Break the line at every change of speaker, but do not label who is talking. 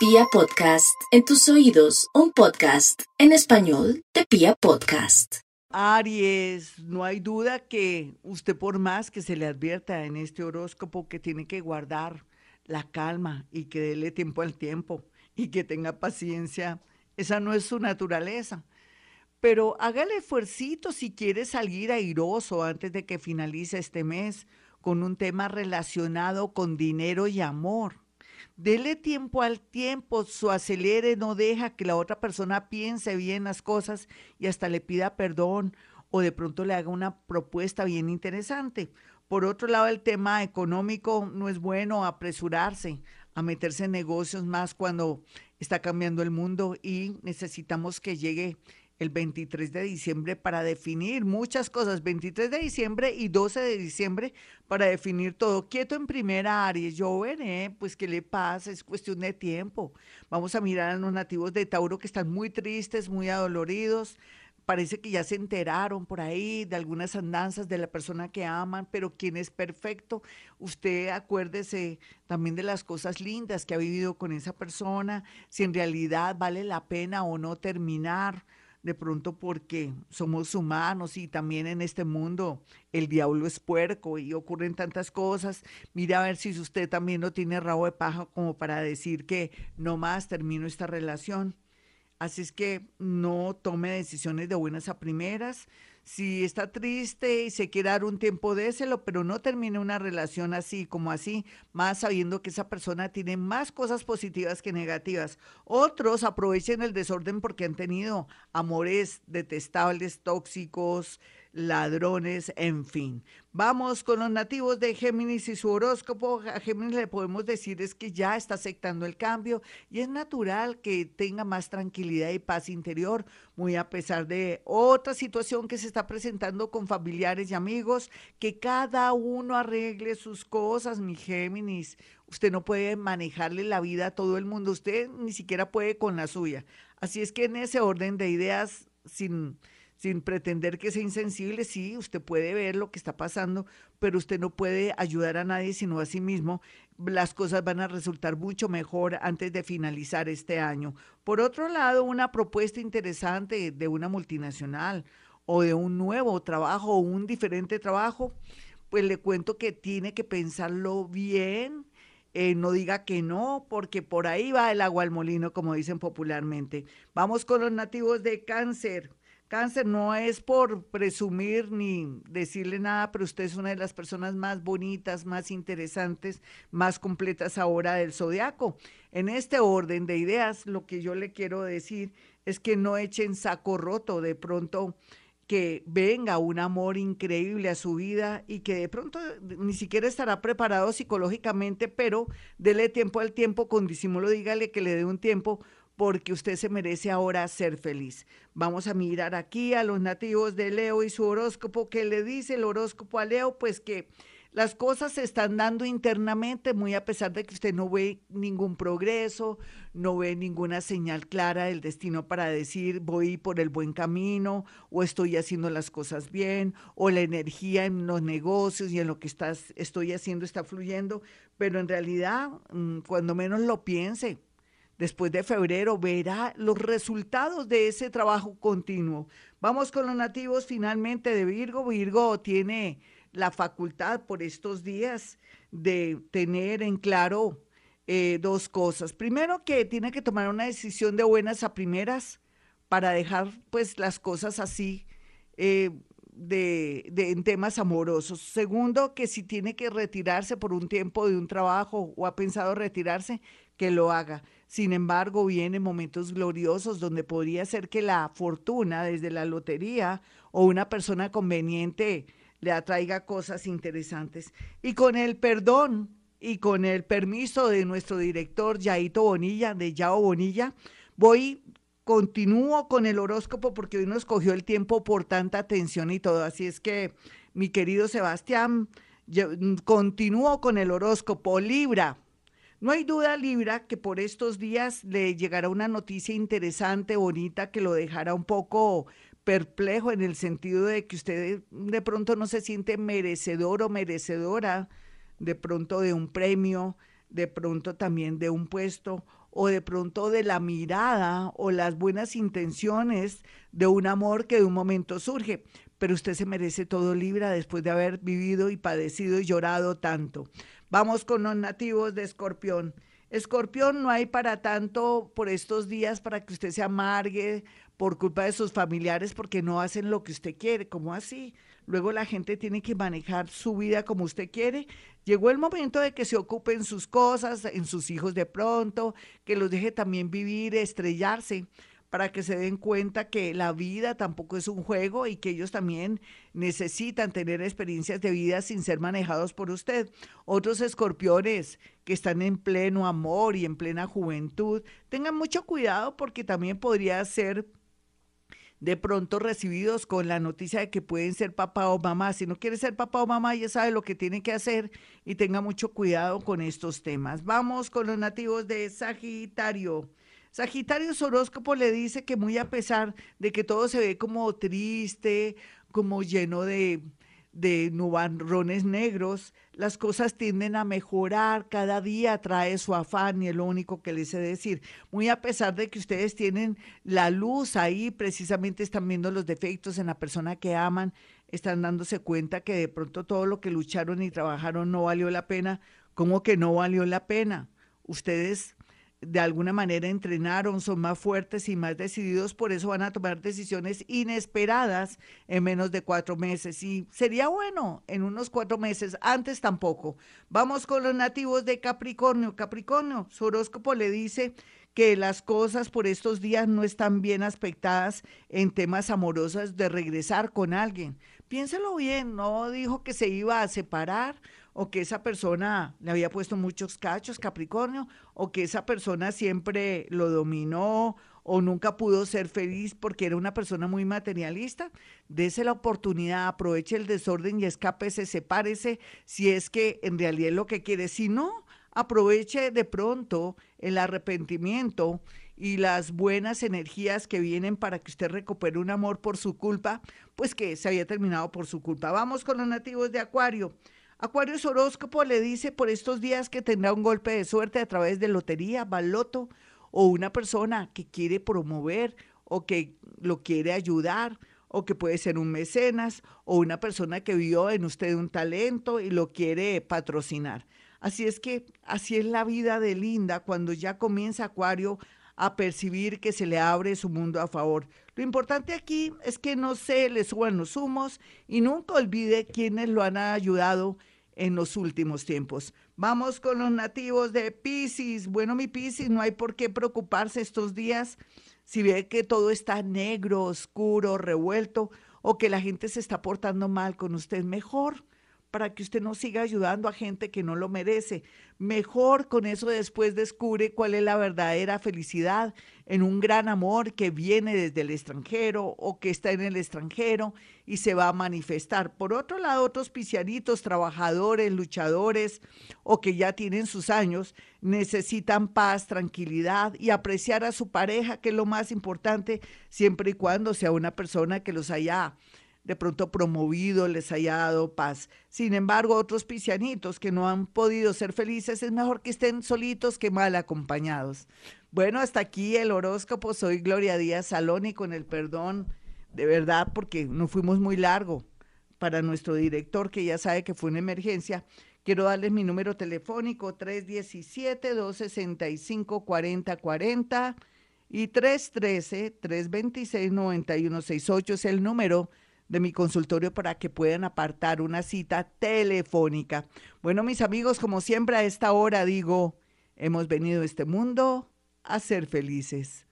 Pia Podcast, en tus oídos, un podcast en español de Pia Podcast.
Aries, no hay duda que usted por más que se le advierta en este horóscopo que tiene que guardar la calma y que déle tiempo al tiempo y que tenga paciencia, esa no es su naturaleza. Pero hágale esfuercito si quiere salir airoso antes de que finalice este mes con un tema relacionado con dinero y amor. Dele tiempo al tiempo, su acelere, no deja que la otra persona piense bien las cosas y hasta le pida perdón o de pronto le haga una propuesta bien interesante. Por otro lado, el tema económico no es bueno apresurarse a meterse en negocios más cuando está cambiando el mundo y necesitamos que llegue el 23 de diciembre para definir muchas cosas. 23 de diciembre y 12 de diciembre para definir todo. Quieto en primera Aries, yo veré, pues qué le pasa, es cuestión de tiempo. Vamos a mirar a los nativos de Tauro que están muy tristes, muy adoloridos. Parece que ya se enteraron por ahí de algunas andanzas de la persona que aman, pero quien es perfecto, usted acuérdese también de las cosas lindas que ha vivido con esa persona, si en realidad vale la pena o no terminar de pronto porque somos humanos y también en este mundo el diablo es puerco y ocurren tantas cosas. Mira a ver si usted también no tiene rabo de paja como para decir que no más termino esta relación. Así es que no tome decisiones de buenas a primeras si está triste y se quiere dar un tiempo, déselo, pero no termine una relación así como así, más sabiendo que esa persona tiene más cosas positivas que negativas. Otros aprovechen el desorden porque han tenido amores detestables, tóxicos, ladrones, en fin. Vamos con los nativos de Géminis y su horóscopo. A Géminis le podemos decir es que ya está aceptando el cambio y es natural que tenga más tranquilidad y paz interior, muy a pesar de otra situación que se está presentando con familiares y amigos, que cada uno arregle sus cosas, mi Géminis. Usted no puede manejarle la vida a todo el mundo, usted ni siquiera puede con la suya. Así es que en ese orden de ideas, sin sin pretender que sea insensible, sí, usted puede ver lo que está pasando, pero usted no puede ayudar a nadie sino a sí mismo. Las cosas van a resultar mucho mejor antes de finalizar este año. Por otro lado, una propuesta interesante de una multinacional o de un nuevo trabajo o un diferente trabajo, pues le cuento que tiene que pensarlo bien, eh, no diga que no, porque por ahí va el agua al molino, como dicen popularmente. Vamos con los nativos de cáncer. Cáncer, no es por presumir ni decirle nada, pero usted es una de las personas más bonitas, más interesantes, más completas ahora del zodiaco. En este orden de ideas, lo que yo le quiero decir es que no echen saco roto de pronto que venga un amor increíble a su vida y que de pronto ni siquiera estará preparado psicológicamente, pero dele tiempo al tiempo, con disimulo dígale que le dé un tiempo porque usted se merece ahora ser feliz. Vamos a mirar aquí a los nativos de Leo y su horóscopo. ¿Qué le dice el horóscopo a Leo? Pues que las cosas se están dando internamente, muy a pesar de que usted no ve ningún progreso, no ve ninguna señal clara del destino para decir voy por el buen camino o estoy haciendo las cosas bien o la energía en los negocios y en lo que estás, estoy haciendo está fluyendo, pero en realidad, mm, cuando menos lo piense, después de febrero, verá los resultados de ese trabajo continuo. Vamos con los nativos finalmente de Virgo. Virgo tiene la facultad por estos días de tener en claro eh, dos cosas. Primero, que tiene que tomar una decisión de buenas a primeras para dejar pues las cosas así eh, de, de, en temas amorosos. Segundo, que si tiene que retirarse por un tiempo de un trabajo o ha pensado retirarse, que lo haga. Sin embargo, vienen momentos gloriosos donde podría ser que la fortuna desde la lotería o una persona conveniente le atraiga cosas interesantes. Y con el perdón y con el permiso de nuestro director Yaito Bonilla, de Yao Bonilla, voy, continúo con el horóscopo porque hoy nos cogió el tiempo por tanta atención y todo. Así es que, mi querido Sebastián, yo, mm, continúo con el horóscopo Libra. No hay duda, Libra, que por estos días le llegará una noticia interesante, bonita, que lo dejará un poco perplejo en el sentido de que usted de pronto no se siente merecedor o merecedora de pronto de un premio, de pronto también de un puesto o de pronto de la mirada o las buenas intenciones de un amor que de un momento surge. Pero usted se merece todo Libra después de haber vivido y padecido y llorado tanto. Vamos con los nativos de Escorpión. Escorpión, no hay para tanto por estos días para que usted se amargue por culpa de sus familiares porque no hacen lo que usted quiere. ¿Cómo así? Luego la gente tiene que manejar su vida como usted quiere. Llegó el momento de que se ocupen sus cosas, en sus hijos de pronto, que los deje también vivir, estrellarse para que se den cuenta que la vida tampoco es un juego y que ellos también necesitan tener experiencias de vida sin ser manejados por usted. Otros escorpiones que están en pleno amor y en plena juventud, tengan mucho cuidado porque también podría ser de pronto recibidos con la noticia de que pueden ser papá o mamá. Si no quiere ser papá o mamá, ya sabe lo que tiene que hacer y tenga mucho cuidado con estos temas. Vamos con los nativos de Sagitario. Sagitario horóscopo le dice que muy a pesar de que todo se ve como triste, como lleno de, de nubarrones negros, las cosas tienden a mejorar, cada día trae su afán y es lo único que les sé decir. Muy a pesar de que ustedes tienen la luz ahí, precisamente están viendo los defectos en la persona que aman, están dándose cuenta que de pronto todo lo que lucharon y trabajaron no valió la pena. ¿Cómo que no valió la pena? Ustedes de alguna manera entrenaron, son más fuertes y más decididos, por eso van a tomar decisiones inesperadas en menos de cuatro meses. Y sería bueno en unos cuatro meses, antes tampoco. Vamos con los nativos de Capricornio. Capricornio, su horóscopo le dice que las cosas por estos días no están bien aspectadas en temas amorosos de regresar con alguien. Piénselo bien, no dijo que se iba a separar o que esa persona le había puesto muchos cachos, Capricornio, o que esa persona siempre lo dominó o nunca pudo ser feliz porque era una persona muy materialista, dese la oportunidad, aproveche el desorden y escápese, sepárese si es que en realidad es lo que quiere. Si no, aproveche de pronto el arrepentimiento y las buenas energías que vienen para que usted recupere un amor por su culpa, pues que se había terminado por su culpa. Vamos con los nativos de Acuario. Acuario horóscopo le dice por estos días que tendrá un golpe de suerte a través de lotería, baloto o una persona que quiere promover o que lo quiere ayudar o que puede ser un mecenas o una persona que vio en usted un talento y lo quiere patrocinar. Así es que así es la vida de Linda cuando ya comienza Acuario a percibir que se le abre su mundo a favor. Lo importante aquí es que no se le suban los humos y nunca olvide quienes lo han ayudado en los últimos tiempos. Vamos con los nativos de Pisces. Bueno, mi Pisces, no hay por qué preocuparse estos días si ve que todo está negro, oscuro, revuelto o que la gente se está portando mal con usted. Mejor para que usted no siga ayudando a gente que no lo merece. Mejor con eso después descubre cuál es la verdadera felicidad en un gran amor que viene desde el extranjero o que está en el extranjero y se va a manifestar. Por otro lado, otros pisianitos, trabajadores, luchadores o que ya tienen sus años, necesitan paz, tranquilidad y apreciar a su pareja, que es lo más importante, siempre y cuando sea una persona que los haya de pronto promovido, les haya dado paz. Sin embargo, otros pisianitos que no han podido ser felices, es mejor que estén solitos que mal acompañados. Bueno, hasta aquí el horóscopo. Soy Gloria Díaz Salón y con el perdón, de verdad, porque no fuimos muy largo para nuestro director, que ya sabe que fue una emergencia. Quiero darles mi número telefónico 317-265-4040 y 313-326-9168 es el número de mi consultorio para que puedan apartar una cita telefónica. Bueno, mis amigos, como siempre a esta hora digo, hemos venido a este mundo a ser felices.